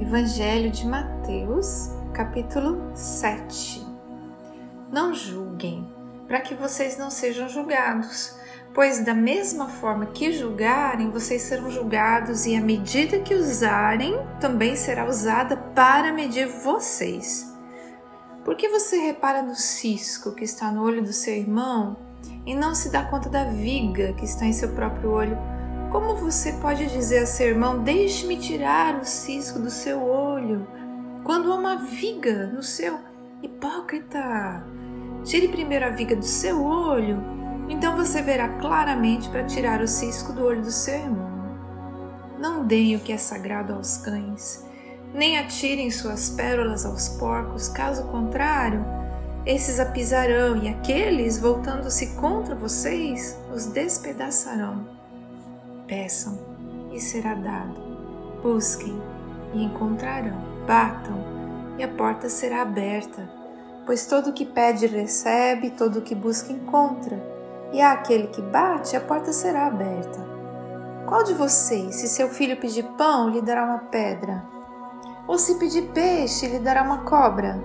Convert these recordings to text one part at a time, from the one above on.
Evangelho de Mateus, capítulo 7. Não julguem, para que vocês não sejam julgados, pois da mesma forma que julgarem, vocês serão julgados, e a medida que usarem também será usada para medir vocês. Por que você repara no cisco que está no olho do seu irmão e não se dá conta da viga que está em seu próprio olho? Como você pode dizer a seu irmão: Deixe-me tirar o cisco do seu olho, quando há uma viga no seu? Hipócrita! Tire primeiro a viga do seu olho, então você verá claramente para tirar o cisco do olho do seu irmão. Não deem o que é sagrado aos cães, nem atirem suas pérolas aos porcos, caso contrário, esses a pisarão e aqueles, voltando-se contra vocês, os despedaçarão. Peçam e será dado. Busquem e encontrarão. Batam e a porta será aberta. Pois todo que pede recebe, todo o que busca encontra. E a aquele que bate, a porta será aberta. Qual de vocês, se seu filho pedir pão, lhe dará uma pedra? Ou se pedir peixe, lhe dará uma cobra?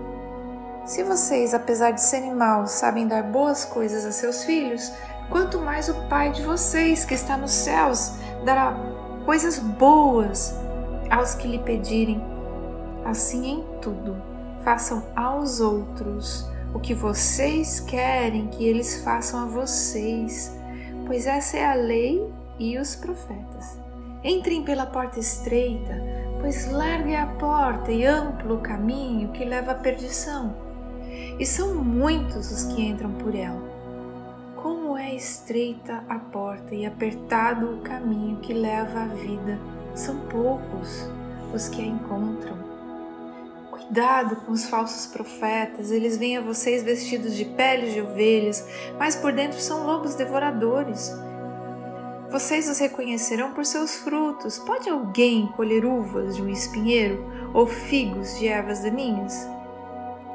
Se vocês, apesar de serem maus, sabem dar boas coisas a seus filhos, quanto mais o Pai de vocês, que está nos céus, dará coisas boas aos que lhe pedirem. Assim em tudo, façam aos outros o que vocês querem que eles façam a vocês, pois essa é a lei e os profetas. Entrem pela porta estreita, pois larga a porta e amplo o caminho que leva à perdição, e são muitos os que entram por ela como é estreita a porta e apertado o caminho que leva à vida. São poucos os que a encontram. Cuidado com os falsos profetas, eles vêm a vocês vestidos de peles de ovelhas, mas por dentro são lobos devoradores. Vocês os reconhecerão por seus frutos. Pode alguém colher uvas de um espinheiro ou figos de ervas daninhas?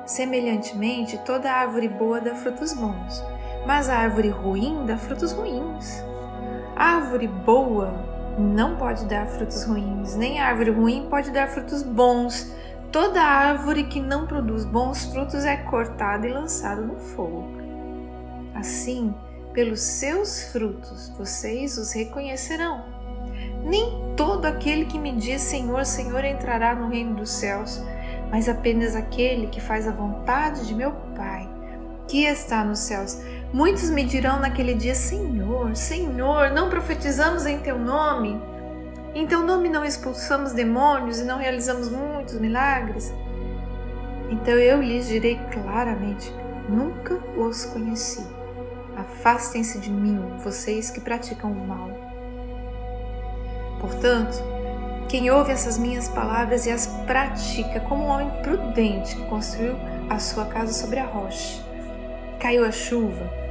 Semelhantemente, toda árvore boa dá frutos bons mas a árvore ruim dá frutos ruins. A árvore boa não pode dar frutos ruins, nem a árvore ruim pode dar frutos bons. Toda árvore que não produz bons frutos é cortada e lançada no fogo. Assim, pelos seus frutos vocês os reconhecerão. Nem todo aquele que me diz Senhor, Senhor entrará no reino dos céus, mas apenas aquele que faz a vontade de meu Pai, que está nos céus. Muitos me dirão naquele dia: Senhor, Senhor, não profetizamos em teu nome? Em teu nome não expulsamos demônios e não realizamos muitos milagres? Então eu lhes direi claramente: Nunca os conheci. Afastem-se de mim, vocês que praticam o mal. Portanto, quem ouve essas minhas palavras e as pratica como um homem prudente que construiu a sua casa sobre a rocha. Caiu a chuva,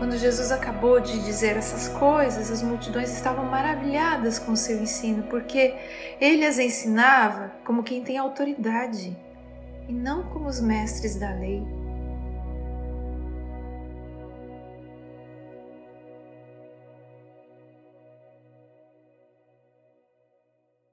Quando Jesus acabou de dizer essas coisas, as multidões estavam maravilhadas com o seu ensino, porque ele as ensinava como quem tem autoridade e não como os mestres da lei.